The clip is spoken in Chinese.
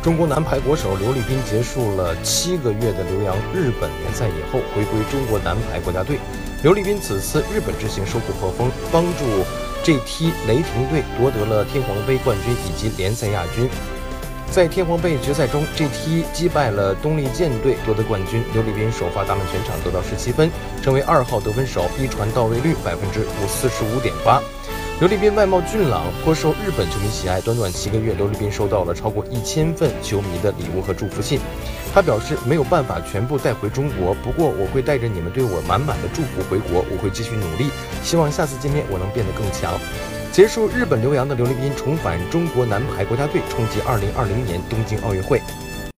中国男排国手刘立斌结束了七个月的留洋日本联赛以后，回归中国男排国家队。刘立斌此次日本之行收获颇丰，帮助 GT 雷霆队夺得了天皇杯冠军以及联赛亚军。在天皇杯决赛中，GT 击败了东丽舰队夺得冠军。刘立斌首发打满全场，得到十七分，成为二号得分手，一传到位率百分之五四十五点八。刘立斌外貌俊朗，颇受日本球迷喜爱。短短七个月，刘立斌收到了超过一千份球迷的礼物和祝福信。他表示没有办法全部带回中国，不过我会带着你们对我满满的祝福回国。我会继续努力，希望下次见面我能变得更强。结束日本留洋的刘立斌重返中国男排国家队，冲击二零二零年东京奥运会。